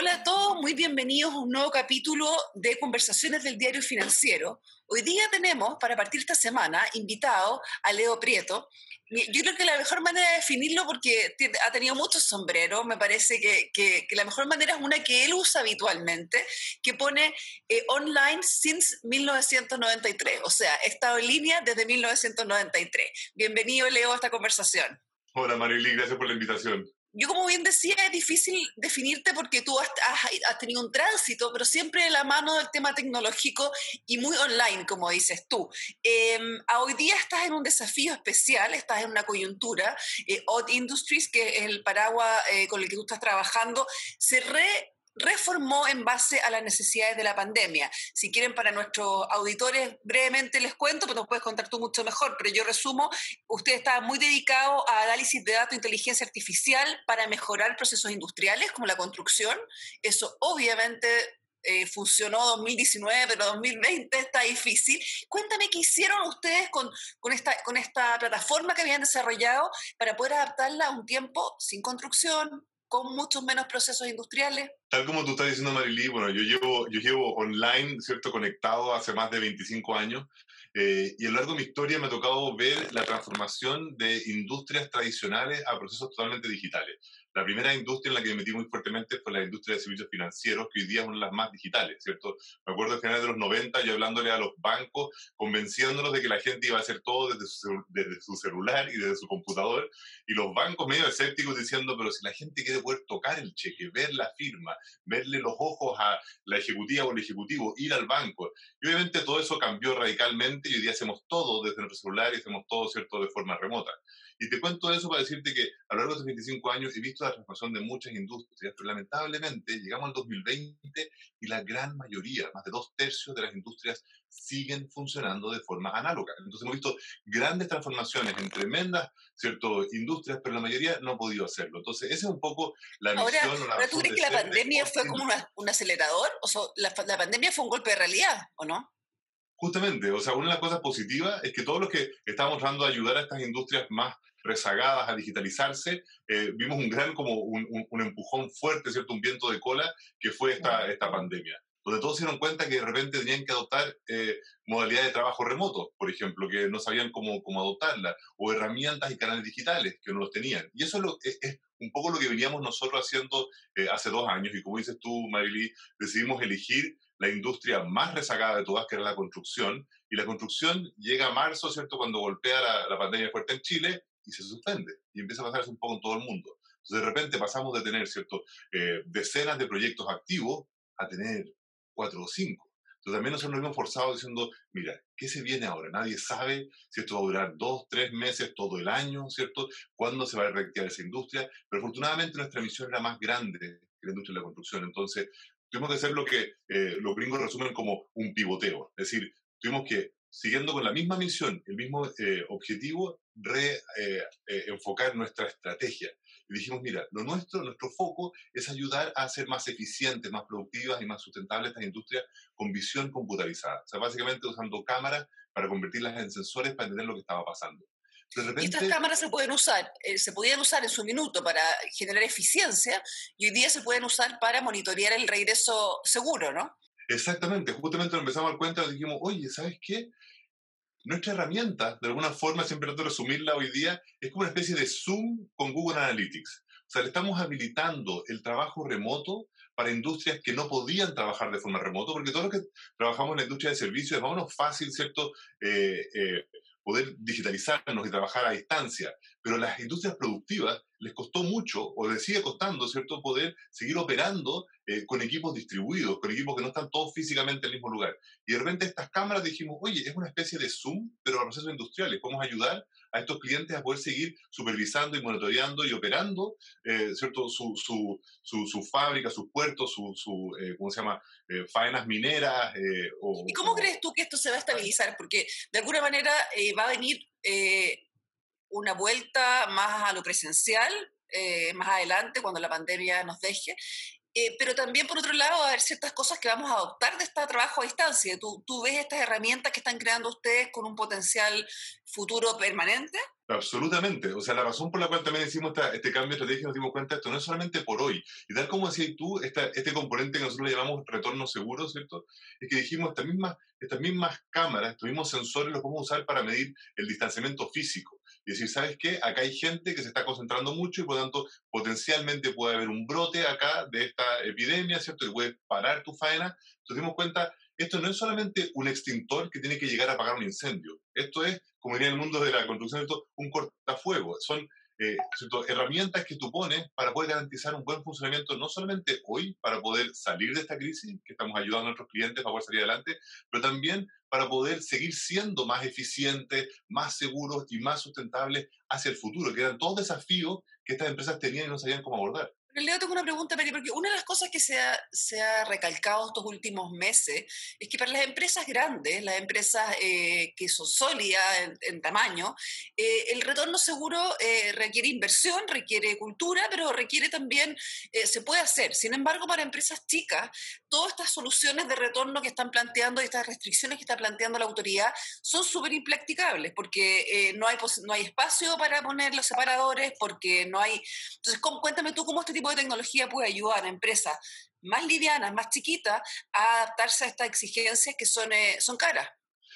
Hola a todos, muy bienvenidos a un nuevo capítulo de Conversaciones del Diario Financiero. Hoy día tenemos, para partir esta semana, invitado a Leo Prieto. Yo creo que la mejor manera de definirlo, porque ha tenido muchos sombreros, me parece que, la mejor manera es una que él usa habitualmente, que pone eh, online since 1993, o sea, he estado en línea desde 1993. Bienvenido, Leo, a esta conversación. Hola, Marily, gracias por la invitación yo como bien decía, es difícil definirte porque tú has, tenido un tránsito, pero siempre de la mano del tema tecnológico y muy online, como dices tú. Em, hoy día estás en un desafío especial, estás en una coyuntura. Eh, Odd Industries, que es el paraguas eh, con el que tú estás trabajando, se re reformó en base a las necesidades de la pandemia. Si quieren, para nuestros auditores, brevemente les cuento, pero nos puedes contar tú mucho mejor, pero yo resumo, usted está muy dedicado a análisis de datos, inteligencia artificial para mejorar procesos industriales como la construcción. Eso obviamente eh, funcionó 2019, pero 2020 está difícil. Cuéntame qué hicieron ustedes con, con, esta, con esta plataforma que habían desarrollado para poder adaptarla a un tiempo sin construcción, con muchos menos procesos industriales. Tal como tú estás diciendo, Marilí, bueno, yo llevo, yo llevo online, ¿cierto?, conectado hace más de 25 años eh, y a lo largo de mi historia me ha tocado ver la transformación de industrias tradicionales a procesos totalmente digitales. La primera industria en la que me metí muy fuertemente fue la industria de servicios financieros, que hoy día es una de las más digitales, ¿cierto? Me acuerdo a finales de los 90 yo hablándole a los bancos, convenciéndolos de que la gente iba a hacer todo desde su, desde su celular y desde su computador, y los bancos medio escépticos diciendo, pero si la gente quiere poder tocar el cheque, ver la firma, verle los ojos a la ejecutiva o el ejecutivo, ir al banco. Y obviamente todo eso cambió radicalmente y hoy día hacemos todo desde nuestro celular y hacemos todo, ¿cierto?, de forma remota. Y te cuento eso para decirte que a lo largo de estos 25 años he visto la transformación de muchas industrias, pero lamentablemente llegamos al 2020 y la gran mayoría, más de dos tercios de las industrias siguen funcionando de forma análoga. Entonces hemos visto grandes transformaciones en tremendas ¿cierto? industrias, pero la mayoría no ha podido hacerlo. Entonces esa es un poco la misión. Ahora, ¿ahora ¿tú crees que la pandemia fue como un acelerador? O sea, la, la pandemia fue un golpe de realidad, ¿o no? Justamente, o sea, una de las cosas positivas es que todos los que estamos tratando de ayudar a estas industrias más rezagadas a digitalizarse, eh, vimos un gran, como un, un, empujón fuerte, ¿cierto? Un viento de cola que fue esta, esta pandemia, donde todos se dieron cuenta que de repente tenían que adoptar eh, modalidades de trabajo remoto, por ejemplo, que no sabían cómo, cómo adoptarla, o herramientas y canales digitales que no los tenían. Y eso es, lo, es, es un poco lo que veníamos nosotros haciendo eh, hace dos años, y como dices tú, Marily, decidimos elegir la industria más rezagada de todas, que era la construcción, y la construcción llega a marzo, ¿cierto?, cuando golpea la, la pandemia fuerte en Chile y se suspende, y empieza a pasarse un poco en todo el mundo. Entonces, de repente pasamos de tener, ¿cierto?, eh, decenas de proyectos activos a tener cuatro o cinco. Entonces, también nosotros nos hemos forzado diciendo, mira, ¿qué se viene ahora? Nadie sabe si esto va a durar dos, tres meses, todo el año, ¿cierto? ¿Cuándo se va a reactivar esa industria? Pero afortunadamente nuestra misión era más grande que la industria de la construcción. Entonces, tuvimos que hacer lo que eh, los gringos resumen como un pivoteo. Es decir, tuvimos que, siguiendo con la misma misión, el mismo eh, objetivo, reenfocar eh, nuestra estrategia. Y dijimos, mira, lo nuestro, nuestro foco es ayudar a hacer más eficientes, más productivas y más sustentables estas industrias con visión computarizada. O sea, básicamente usando cámaras para convertirlas en sensores para entender lo que estaba pasando. y estas cámaras se pueden usar, eh, se podían usar en su minuto para generar eficiencia y hoy día se pueden usar para monitorear el regreso seguro, ¿no? Exactamente, justamente nos empezamos a dar cuenta dijimos, oye, ¿sabes qué? Nuestra herramienta, de alguna forma, siempre trato de resumirla hoy día, es como una especie de Zoom con Google Analytics. O sea, le estamos habilitando el trabajo remoto para industrias que no podían trabajar de forma remota, porque todos los que trabajamos en la industria de servicios menos fácil, ¿cierto? Eh, eh, poder digitalizarnos y trabajar a distancia, pero las industrias productivas les costó mucho, o les sigue costando, ¿cierto?, poder seguir operando eh, con equipos distribuidos, con equipos que no están todos físicamente en el mismo lugar. Y de repente estas cámaras dijimos, oye, es una especie de Zoom, pero a procesos industriales, podemos ayudar a estos clientes a poder seguir supervisando y monitoreando y operando, eh, ¿cierto?, su, su, su, su, fábrica, sus puertos, su, su eh, ¿cómo se llama?, faenas mineras. O, ¿Y cómo crees tú que esto se va a estabilizar? Porque de alguna manera va a venir una vuelta más a lo presencial, más adelante, cuando la pandemia nos deje, eh, pero también, por otro lado, va a haber ciertas cosas que vamos a adoptar de este trabajo a distancia. ¿Tú, ¿Tú, ves estas herramientas que están creando ustedes con un potencial futuro permanente? Absolutamente. O sea, la razón por la cual también hicimos este cambio de estrategia, nos dimos cuenta, esto no es solamente por hoy. Y tal como decías tú, este componente que nosotros le llamamos retorno seguro, ¿cierto? Es que dijimos, estas mismas, estas mismas cámaras, estos mismos sensores los podemos usar para medir el distanciamiento físico. Y decir, ¿sabes qué? Acá hay gente que se está concentrando mucho y por lo tanto potencialmente puede haber un brote acá de esta epidemia, ¿cierto? Y puede parar tu faena. Entonces dimos cuenta, esto no es solamente un extintor que tiene que llegar a apagar un incendio. Esto es como diría el mundo de la construcción, un cortafuego. Son eh, herramientas que tú pones para poder garantizar un buen funcionamiento, no solamente hoy, para poder salir de esta crisis, que estamos ayudando a nuestros clientes para poder salir adelante, pero también para poder seguir siendo más eficientes, más seguros y más sustentables hacia el futuro, que eran todos desafíos que estas empresas tenían y no sabían cómo abordar. Leo, tengo una pregunta, porque una de las cosas que se ha, se ha, recalcado estos últimos meses es que para las empresas grandes, las empresas eh, que son sólidas en, tamaño, eh, el retorno seguro eh, requiere inversión, requiere cultura, pero requiere también, se puede hacer. Sin embargo, para empresas chicas, todas estas soluciones de retorno que están planteando y estas restricciones que está planteando la autoridad son súper impracticables, porque no, hay, no hay espacio para poner los separadores, porque no hay... Entonces, cuéntame tú cómo este tipo de tecnología puede ayudar a empresas más livianas, más chiquitas, a adaptarse a estas exigencias que son, eh, son caras.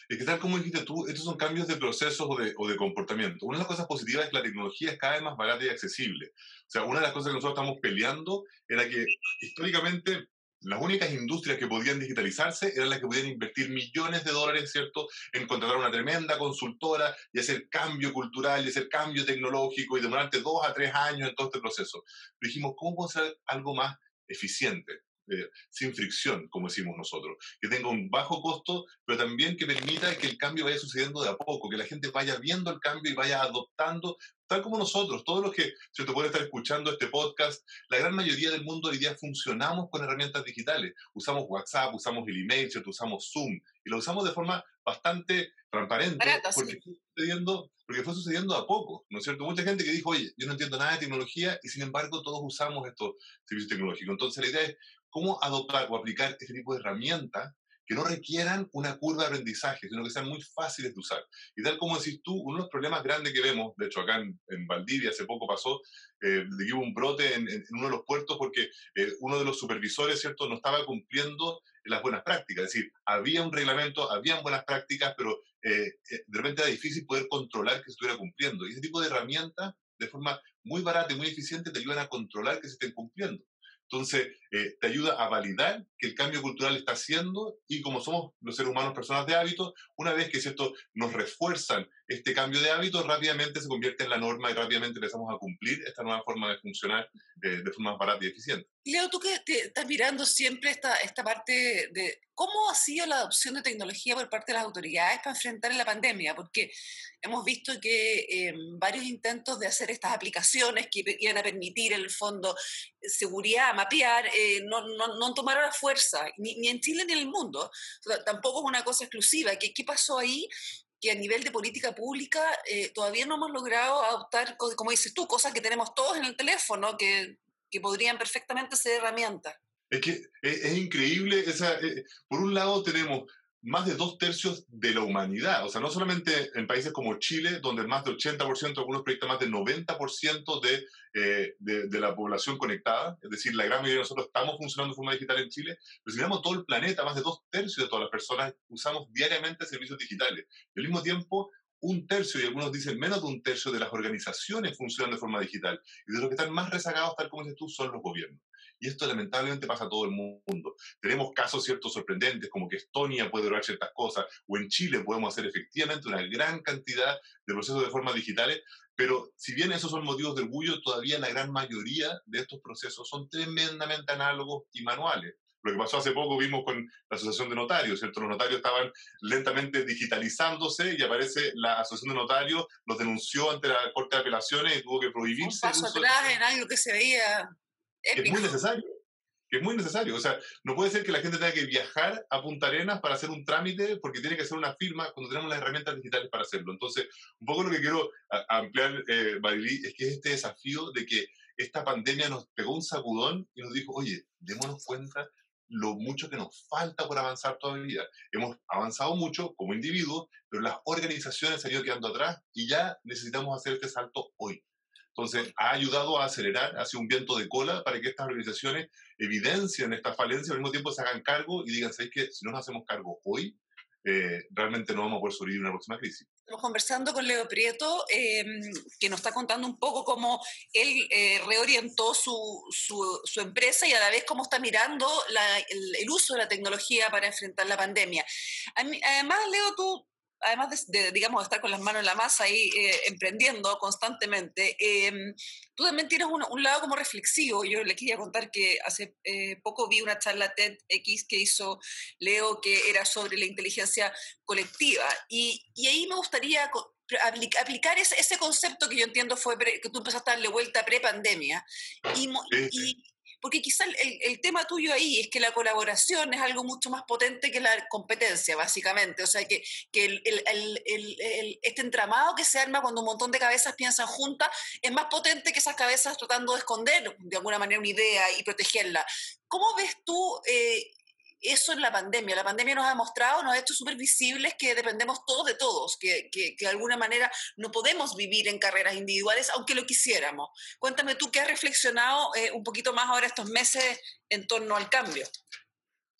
Es que tal como dijiste tú, estos son cambios de procesos o de, o de, comportamiento. Una de las cosas positivas es que la tecnología es cada vez más barata y accesible. O sea, una de las cosas que nosotros estamos peleando era que históricamente las únicas industrias que podían digitalizarse eran las que podían invertir millones de dólares, ¿cierto?, en contratar una tremenda consultora y hacer cambio cultural y hacer cambio tecnológico y demorarte dos a tres años en todo este proceso. Pero dijimos, ¿cómo podemos hacer algo más eficiente? Eh, sin fricción, como decimos nosotros, que tenga un bajo costo, pero también que permita que el cambio vaya sucediendo de a poco, que la gente vaya viendo el cambio y vaya adoptando, tal como nosotros, todos los que se te puede estar escuchando este podcast, la gran mayoría del mundo hoy día funcionamos con herramientas digitales, usamos WhatsApp, usamos el email, ¿cierto? usamos Zoom, y lo usamos de forma bastante transparente, porque, fue sucediendo, porque fue sucediendo a poco, ¿no es cierto? Mucha gente que dijo, oye, yo no entiendo nada de tecnología, y sin embargo todos usamos estos servicios tecnológicos. Entonces la idea es cómo adoptar o aplicar este tipo de herramientas que no requieran una curva de aprendizaje, sino que sean muy fáciles de usar. Y tal como decís tú, uno de los problemas grandes que vemos, de hecho acá en, Valdivia hace poco pasó, eh, de que hubo un brote en, uno de los puertos porque eh, uno de los supervisores, ¿cierto?, no estaba cumpliendo las buenas prácticas. Es decir, había un reglamento, habían buenas prácticas, pero eh, de repente era difícil poder controlar que se estuviera cumpliendo. Y ese tipo de herramientas, de forma muy barata y muy eficiente, te ayudan a controlar que se estén cumpliendo. Entonces, eh, te ayuda a validar que el cambio cultural está haciendo y como somos los seres humanos personas de hábitos, una vez que esto nos refuerzan este cambio de hábitos, rápidamente se convierte en la norma y rápidamente empezamos a cumplir esta nueva forma de funcionar eh, de forma barata y eficiente. Leo, tú que te estás mirando siempre esta, esta parte de cómo ha sido la adopción de tecnología por parte de las autoridades para enfrentar la pandemia, porque hemos visto que em, varios intentos de hacer estas aplicaciones que iban a permitir en el fondo seguridad, mapear, eh, no, no, no, tomaron la fuerza, ni, ni, en Chile ni en el mundo. tampoco es una cosa exclusiva. ¿Qué, qué pasó ahí? Que a nivel de política pública eh, todavía no hemos logrado adoptar, como dices tú, cosas que tenemos todos en el teléfono, que que podrían perfectamente ser herramientas. Es que es, increíble, eh, por un lado tenemos más de dos tercios de la humanidad, o sea, no solamente en países como Chile, donde más del 80%, algunos proyectos más del 90% de, eh, de, de, la población conectada, es decir, la gran mayoría de nosotros estamos funcionando de forma digital en Chile, pero si miramos todo el planeta, más de dos tercios de todas las personas usamos diariamente servicios digitales. Y al mismo tiempo, un tercio, y algunos dicen menos de un tercio de las organizaciones funcionan de forma digital. Y de los que están más rezagados, tal como dices tú, son los gobiernos. Y esto lamentablemente pasa a todo el mundo. Tenemos casos ciertos sorprendentes, como que Estonia puede lograr ciertas cosas, o en Chile podemos hacer efectivamente una gran cantidad de procesos de forma digitales, pero si bien esos son motivos de orgullo, todavía la gran mayoría de estos procesos son tremendamente análogos y manuales. Lo que pasó hace poco vimos con la Asociación de Notarios, ¿cierto? Los notarios estaban lentamente digitalizándose y aparece la Asociación de Notarios, los denunció ante la Corte de Apelaciones y tuvo que prohibirse. Un paso atrás en algo que se veía épico. Es muy necesario. Es muy necesario. O sea, no puede ser que la gente tenga que viajar a Punta Arenas para hacer un trámite porque tiene que hacer una firma cuando tenemos las herramientas digitales para hacerlo. Entonces, un poco lo que quiero ampliar, eh, es que es este desafío de que esta pandemia nos pegó un sacudón y nos dijo, oye, démonos cuenta lo mucho que nos falta por avanzar todavía. Hemos avanzado mucho como individuos, pero las organizaciones se han ido quedando atrás y ya necesitamos hacer este salto hoy. Entonces, ha ayudado a acelerar hacia un viento de cola para que estas organizaciones evidencien esta falencia, al mismo tiempo se hagan cargo y digan, ¿sabes qué? Si no nos hacemos cargo hoy, eh, realmente no vamos a poder sobrevivir una próxima crisis. Estamos conversando con Leo Prieto, em, que nos está contando un poco cómo él eh, reorientó su, su, su, empresa y a la vez cómo está mirando la, el, el, uso de la tecnología para enfrentar la pandemia. Además, Leo, tú además de, digamos, estar con las manos en la masa y eh, emprendiendo constantemente, eh, tú también tienes un, un, lado como reflexivo. Yo le quería contar que hace eh, poco vi una charla TEDx que hizo Leo que era sobre la inteligencia colectiva. Y, y ahí me gustaría aplicar ese, ese, concepto que yo entiendo fue que tú empezaste a darle vuelta pre-pandemia. Y, y, porque quizá el, tema tuyo ahí es que la colaboración es algo mucho más potente que la competencia, básicamente. O sea, que, este entramado que se arma cuando un montón de cabezas piensan juntas es más potente que esas cabezas tratando de esconder de alguna manera una idea y protegerla. ¿Cómo ves tú eh, eso en la pandemia. La pandemia nos ha demostrado, nos ha hecho súper visibles que dependemos todos de todos, que, que, que, de alguna manera no podemos vivir en carreras individuales, aunque lo quisiéramos. Cuéntame tú qué has reflexionado eh, un poquito más ahora estos meses en torno al cambio.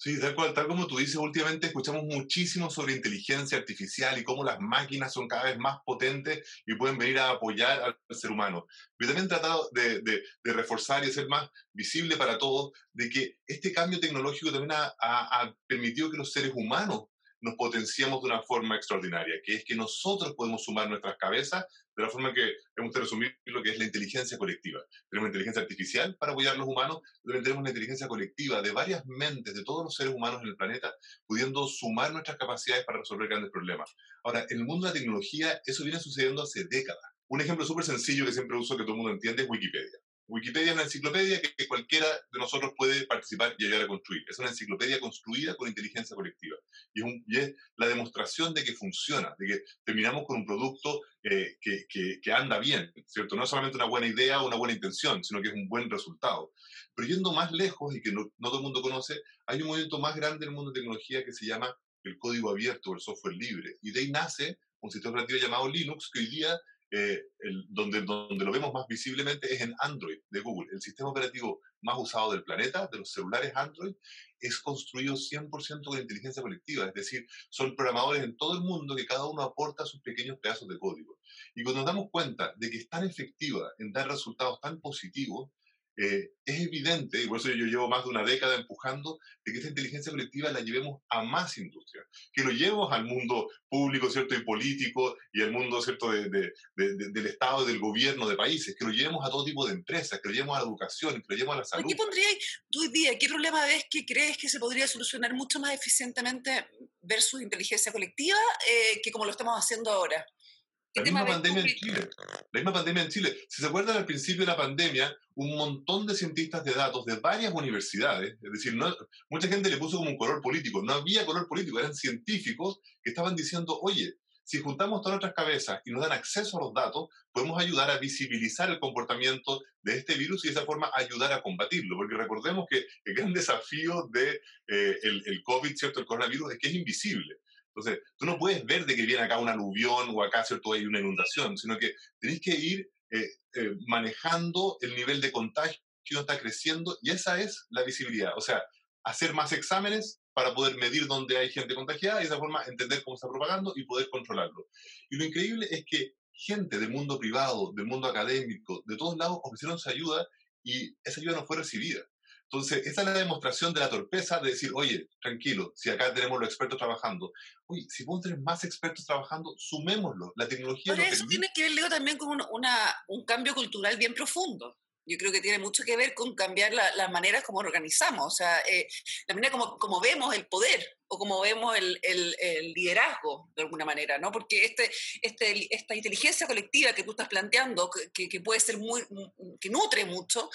Sí, tal cual, tal como tú dices, últimamente escuchamos muchísimo sobre inteligencia artificial y cómo las máquinas son cada vez más potentes y pueden venir a apoyar al ser humano. Pero también he tratado de, de, reforzar y hacer más visible para todos de que este cambio tecnológico también ha, ha permitido que los seres humanos nos potenciamos de una forma extraordinaria, que es que nosotros podemos sumar nuestras cabezas de la forma que hemos de resumir lo que es la inteligencia colectiva. Tenemos inteligencia artificial para apoyar a los humanos, pero tenemos una inteligencia colectiva de varias mentes de todos los seres humanos en el planeta, pudiendo sumar nuestras capacidades para resolver grandes problemas. Ahora, en el mundo de la tecnología, eso viene sucediendo hace décadas. Un ejemplo súper sencillo que siempre uso, que todo el mundo entiende, es Wikipedia. Wikipedia es una enciclopedia que, cualquiera de nosotros puede participar y ayudar a construir. Es una enciclopedia construida con inteligencia colectiva. Y es, un, y es la demostración de que funciona, de que terminamos con un producto eh, que, que, que, anda bien, ¿cierto? No es solamente una buena idea o una buena intención, sino que es un buen resultado. Pero yendo más lejos y que no, no todo el mundo conoce, hay un movimiento más grande en el mundo de tecnología que se llama el código abierto o el software libre. Y de ahí nace un sistema operativo llamado Linux que hoy día eh, el, donde, donde lo vemos más visiblemente es en Android de Google. El sistema operativo más usado del planeta, de los celulares Android, es construido 100% con inteligencia colectiva, es decir, son programadores en todo el mundo que cada uno aporta sus pequeños pedazos de código. Y cuando nos damos cuenta de que es tan efectiva en dar resultados tan positivos, eh, es evidente, y por eso yo llevo más de una década empujando, de que esta inteligencia colectiva la llevemos a más industrias, que lo llevemos al mundo público, ¿cierto?, y político, y al mundo, ¿cierto?, de, de, de, del Estado, del gobierno, de países, que lo llevemos a todo tipo de empresas, que lo llevemos a la educación, que lo llevemos a la salud. ¿Qué pondrías tú hoy día? ¿Qué problema ves que crees que se podría solucionar mucho más eficientemente versus inteligencia colectiva eh, que como lo estamos haciendo ahora? La misma pandemia en Chile. La misma pandemia en Chile. Si se acuerdan al principio de la pandemia, un montón de cientistas de datos de varias universidades, es decir, no, mucha gente le puso como un color político, no había color político, eran científicos que estaban diciendo, oye, si juntamos todas nuestras cabezas y nos dan acceso a los datos, podemos ayudar a visibilizar el comportamiento de este virus y de esa forma ayudar a combatirlo. Porque recordemos que el gran desafío del de, eh, el, el COVID, ¿cierto? el coronavirus, es que es invisible. Entonces, tú no puedes ver de que viene acá un aluvión o acá, ¿cierto?, hay una inundación, sino que tenés que ir eh, eh, manejando el nivel de contagio que está creciendo y esa es la visibilidad. O sea, hacer más exámenes para poder medir dónde hay gente contagiada y de esa forma entender cómo está propagando y poder controlarlo. Y lo increíble es que gente del mundo privado, del mundo académico, de todos lados ofrecieron su ayuda y esa ayuda no fue recibida. Entonces, esa es la demostración de la torpeza de decir, oye, tranquilo, si acá tenemos los expertos trabajando, oye, si podemos tener más expertos trabajando, sumémoslo. La tecnología... Pero eso tiene que ver, Leo, también con una, un cambio cultural bien profundo. Yo creo que tiene mucho que ver con cambiar la maneras como organizamos, o sea, eh, la manera como, como, vemos el poder o como vemos el, el, el, liderazgo, de alguna manera, ¿no? Porque este, este, esta inteligencia colectiva que tú estás planteando, que, que puede ser muy, que nutre mucho,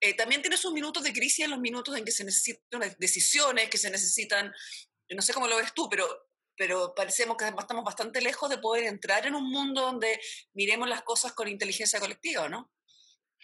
eh, también tiene sus minutos de crisis en los minutos en que se necesitan decisiones, que se necesitan, no sé cómo lo ves tú, pero, pero parecemos que estamos bastante lejos de poder entrar en un mundo donde miremos las cosas con inteligencia colectiva, ¿no?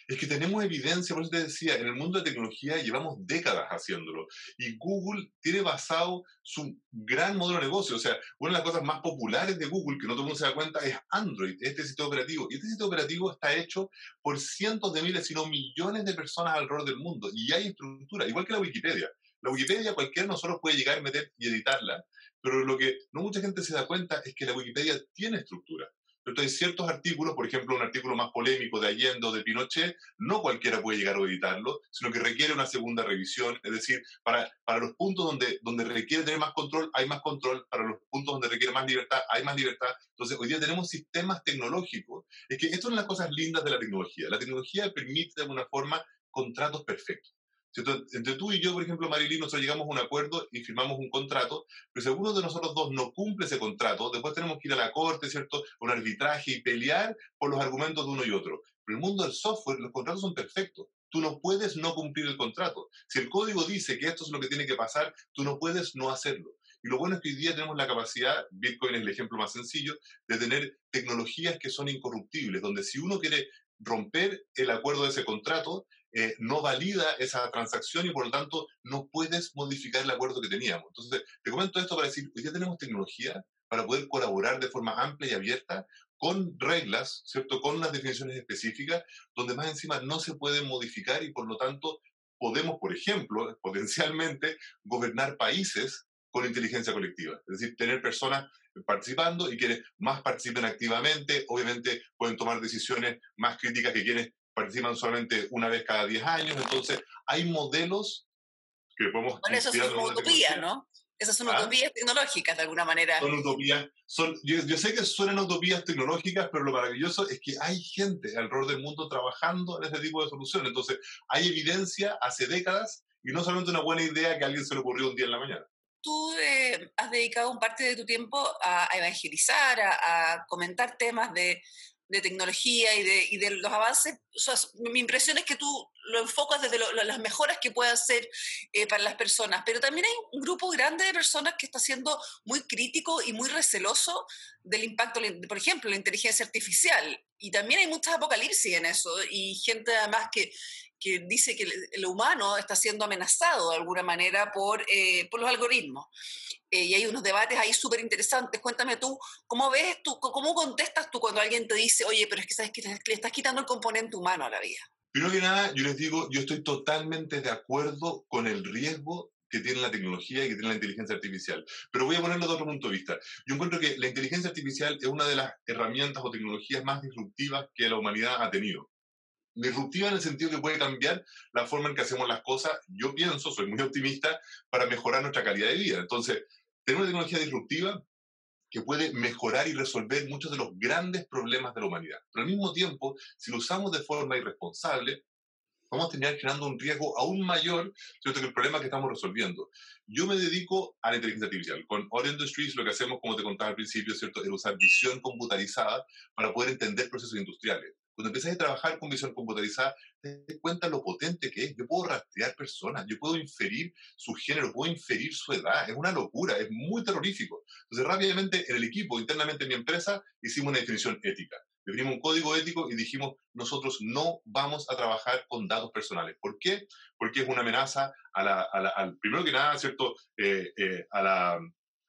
Es que tenemos evidencia, por eso te decía, en el mundo de tecnología llevamos décadas haciéndolo. Y Google tiene basado su gran modelo de negocio. O sea, una de las cosas más populares de Google, que no todo el mundo se da cuenta, es Android, este sistema operativo. Y este sistema operativo está hecho por cientos de miles, sino millones de personas alrededor del mundo. Y hay estructura, igual que la Wikipedia. La Wikipedia cualquiera de nosotros puede llegar, meter y editarla, pero lo que no mucha gente se da cuenta es que la Wikipedia tiene estructura. Entonces, ciertos artículos, por ejemplo, un artículo más polémico de Allende o de Pinochet, no cualquiera puede llegar a editarlo, sino que requiere una segunda revisión. Es decir, para, para los puntos donde, donde requiere tener más control, hay más control. Para los puntos donde requiere más libertad, hay más libertad. Entonces, hoy día tenemos sistemas tecnológicos. Es que esto es una de las cosas lindas de la tecnología. La tecnología permite de alguna forma contratos perfectos. Entre tú y yo, por ejemplo, Marilyn, nosotros llegamos a un acuerdo y firmamos un contrato, pero si alguno de nosotros dos no cumple ese contrato, después tenemos que ir a la corte, ¿cierto? Un arbitraje y pelear por los argumentos de uno y otro. Pero en el mundo del software, los contratos son perfectos. Tú no puedes no cumplir el contrato. Si el código dice que esto es lo que tiene que pasar, tú no puedes no hacerlo. Y lo bueno es que hoy día tenemos la capacidad, Bitcoin es el ejemplo más sencillo, de tener tecnologías que son incorruptibles, donde si uno quiere romper el acuerdo de ese contrato, eh, no valida esa transacción y por lo tanto no puedes modificar el acuerdo que teníamos. Entonces, te comento esto para decir, hoy ya tenemos tecnología para poder colaborar de forma amplia y abierta con reglas, ¿cierto? Con unas definiciones específicas, donde más encima no se pueden modificar y por lo tanto podemos, por ejemplo, potencialmente gobernar países con inteligencia colectiva. Es decir, tener personas participando y quienes más participen activamente, obviamente pueden tomar decisiones más críticas que quienes participan solamente una vez cada 10 años, entonces hay modelos que podemos... Bueno, eso es una utopía, ¿no? Esas son ¿Ah? utopías tecnológicas de alguna manera. Son utopías. Son, yo, yo, sé que suenan utopías tecnológicas, pero lo maravilloso es que hay gente alrededor del mundo trabajando en este tipo de soluciones. Entonces, hay evidencia hace décadas y no solamente una buena idea que a alguien se le ocurrió un día en la mañana. Tú eh, has dedicado un parte de tu tiempo a, evangelizar, a, comentar temas de, de tecnología y de, y de los avances, mi impresión es que tú lo enfocas desde las mejoras que puede hacer eh, para las personas, pero también hay un grupo grande de personas que está siendo muy crítico y muy receloso del impacto, por ejemplo, la inteligencia artificial. Y también hay muchas apocalipsis en eso y gente además que, que dice que el humano está siendo amenazado de alguna manera por, eh, por los algoritmos. Eh, y hay unos debates ahí súper interesantes. Cuéntame tú, ¿cómo ves tú, cómo contestas tú cuando alguien te dice, oye, pero es que sabes que le estás quitando el componente humano a la vida? Primero que nada, yo les digo, yo estoy totalmente de acuerdo con el riesgo que tiene la tecnología y que tiene la inteligencia artificial. Pero voy a ponerlo de otro punto de vista. Yo encuentro que la inteligencia artificial es una de las herramientas o tecnologías más disruptivas que la humanidad ha tenido disruptiva en el sentido que puede cambiar la forma en que hacemos las cosas, yo pienso, soy muy optimista, para mejorar nuestra calidad de vida. Entonces, tenemos una tecnología disruptiva que puede mejorar y resolver muchos de los grandes problemas de la humanidad. Pero al mismo tiempo, si lo usamos de forma irresponsable, vamos a terminar generando un riesgo aún mayor ¿cierto? que el problema que estamos resolviendo. Yo me dedico a la inteligencia artificial. Con All Industries lo que hacemos, como te contaba al principio, ¿cierto? es usar visión computarizada para poder entender procesos industriales. Cuando empiezas a trabajar con visión computarizada, te das cuenta lo potente que es. Yo puedo rastrear personas, yo puedo inferir su género, puedo inferir su edad. Es una locura, es muy terrorífico. Entonces, rápidamente en el equipo, internamente en mi empresa, hicimos una definición ética. Definimos un código ético y dijimos, nosotros no vamos a trabajar con datos personales. ¿Por qué? Porque es una amenaza a la, al, primero que nada, ¿cierto? Eh, eh, a la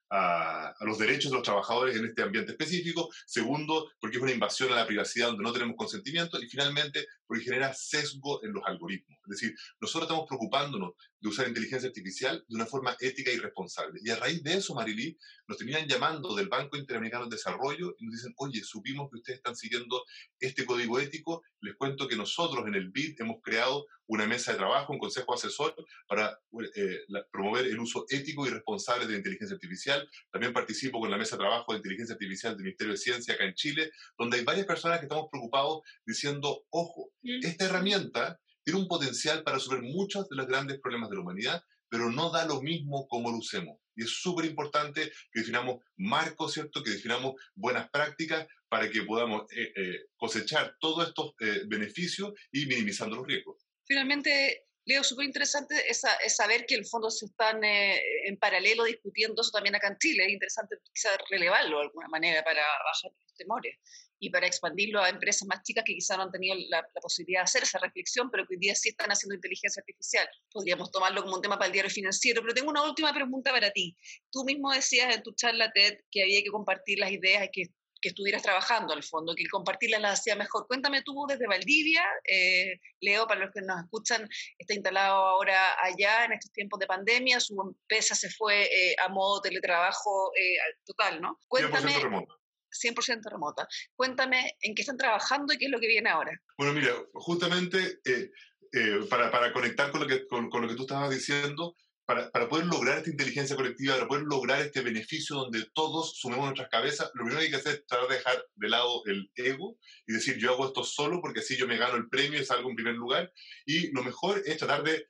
a, los derechos de los trabajadores en este ambiente específico. Segundo, porque es una invasión a la privacidad donde no tenemos consentimiento. Y finalmente, porque genera sesgo en los algoritmos. Es decir, nosotros estamos preocupándonos de usar inteligencia artificial de una forma ética y responsable. Y a raíz de eso, Marilí, nos terminan llamando del Banco Interamericano de Desarrollo y nos dicen, oye, supimos que ustedes están siguiendo este código ético. Les cuento que nosotros en el BID hemos creado una mesa de trabajo, un consejo asesor para eh, promover el uso ético y responsable de la inteligencia artificial. También participo con la mesa de trabajo de inteligencia artificial del Ministerio de Ciencia acá en Chile, donde hay varias personas que estamos preocupados diciendo, ojo, esta herramienta tiene un potencial para resolver muchos de los grandes problemas de la humanidad, pero no da lo mismo como lo usemos. Y es súper importante que definamos marcos, ¿cierto? Que definamos buenas prácticas para que podamos eh, eh, cosechar todos estos beneficios y minimizando los riesgos finalmente Leo, súper interesante es, saber que en el fondo se están eh, en paralelo discutiendo eso también acá en Chile. Es interesante quizás relevarlo de alguna manera para bajar los temores y para expandirlo a empresas más chicas que quizás no han tenido la, posibilidad de hacer esa reflexión, pero que hoy día sí están haciendo inteligencia artificial. Podríamos tomarlo como un tema para el diario financiero, pero tengo una última pregunta para ti. Tú mismo decías en tu charla TED que había que compartir las ideas y que que estuvieras trabajando al fondo, que compartirlas las hacía mejor. Cuéntame tú desde Valdivia, eh, Leo, para los que nos escuchan, está instalado ahora allá en estos tiempos de pandemia, su empresa se fue eh, a modo teletrabajo eh, total, ¿no? Cuéntame, 100% remota. 100% remota. Cuéntame en qué están trabajando y qué es lo que viene ahora. Bueno, mira, justamente para, para, conectar con lo, que, con lo que tú estabas diciendo, para, para, poder lograr esta inteligencia colectiva, para poder lograr este beneficio donde todos sumemos nuestras cabezas, lo primero que hay que hacer es tratar de dejar de lado el ego y decir yo hago esto solo porque así yo me gano el premio y salgo en primer lugar. Y lo mejor es tratar de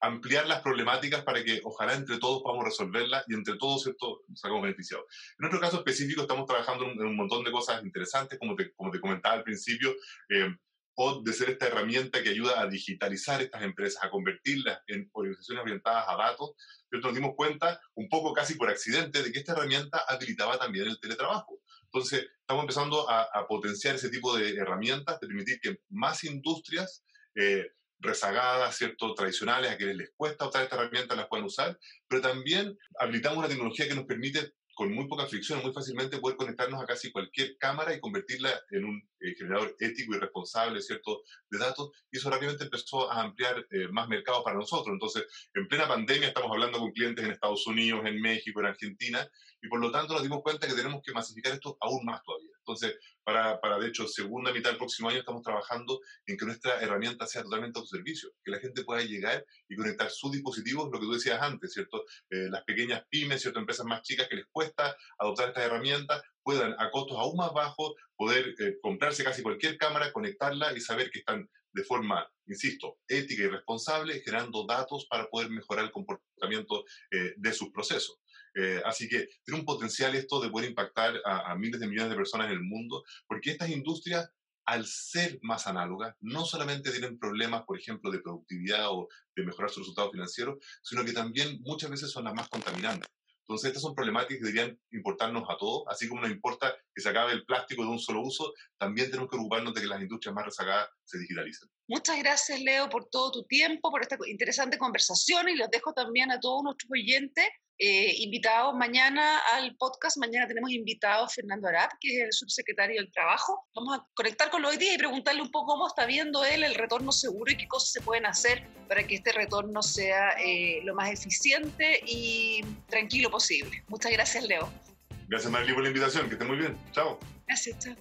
ampliar las problemáticas para que ojalá entre todos podamos resolverlas y entre todos esto salgamos beneficiados. En nuestro caso específico estamos trabajando en un, montón de cosas interesantes, como te, como te comentaba al principio. Eh, o de ser esta herramienta que ayuda a digitalizar estas empresas, a convertirlas en organizaciones orientadas a datos, pero nos dimos cuenta, un poco casi por accidente, de que esta herramienta habilitaba también el teletrabajo. Entonces, estamos empezando a, potenciar ese tipo de herramientas, de permitir que más industrias eh, rezagadas, ¿cierto? tradicionales, a quienes les cuesta usar esta herramienta, las puedan usar, pero también habilitamos una tecnología que nos permite con muy poca fricción, muy fácilmente poder conectarnos a casi cualquier cámara y convertirla en un eh, generador ético y responsable, ¿cierto?, de datos. Y eso rápidamente empezó a ampliar eh, más mercados para nosotros. Entonces, en plena pandemia estamos hablando con clientes en Estados Unidos, en México, en Argentina, y por lo tanto nos dimos cuenta que tenemos que masificar esto aún más todavía. Entonces, para, para, de hecho, segunda mitad del próximo año estamos trabajando en que nuestra herramienta sea totalmente a tu servicio, que la gente pueda llegar y conectar sus dispositivos, lo que tú decías antes, ¿cierto? Eh, las pequeñas pymes, ¿cierto? Empresas más chicas que les cuesta adoptar estas herramientas, puedan a costos aún más bajos poder eh, comprarse casi cualquier cámara, conectarla y saber que están de forma, insisto, ética y responsable, generando datos para poder mejorar el comportamiento eh, de sus procesos. Eh, así que tiene un potencial esto de poder impactar a, miles de millones de personas en el mundo, porque estas industrias, al ser más análogas, no solamente tienen problemas, por ejemplo, de productividad o de mejorar sus resultados financieros, sino que también muchas veces son las más contaminantes. Entonces, estas son problemáticas que deberían importarnos a todos, así como nos importa que se acabe el plástico de un solo uso, también tenemos que ocuparnos de que las industrias más rezagadas se digitalicen. Muchas gracias, Leo, por todo tu tiempo, por esta interesante conversación y los dejo también a todos nuestros oyentes eh, invitados mañana al podcast. Mañana tenemos invitado a Fernando Arap, que es el subsecretario del Trabajo. Vamos a conectar con los hoy día y preguntarle un poco cómo está viendo él el retorno seguro y qué cosas se pueden hacer para que este retorno sea eh, lo más eficiente y tranquilo posible. Muchas gracias, Leo. Gracias, Marley, por la invitación. Que esté muy bien. Chao. Gracias, chao.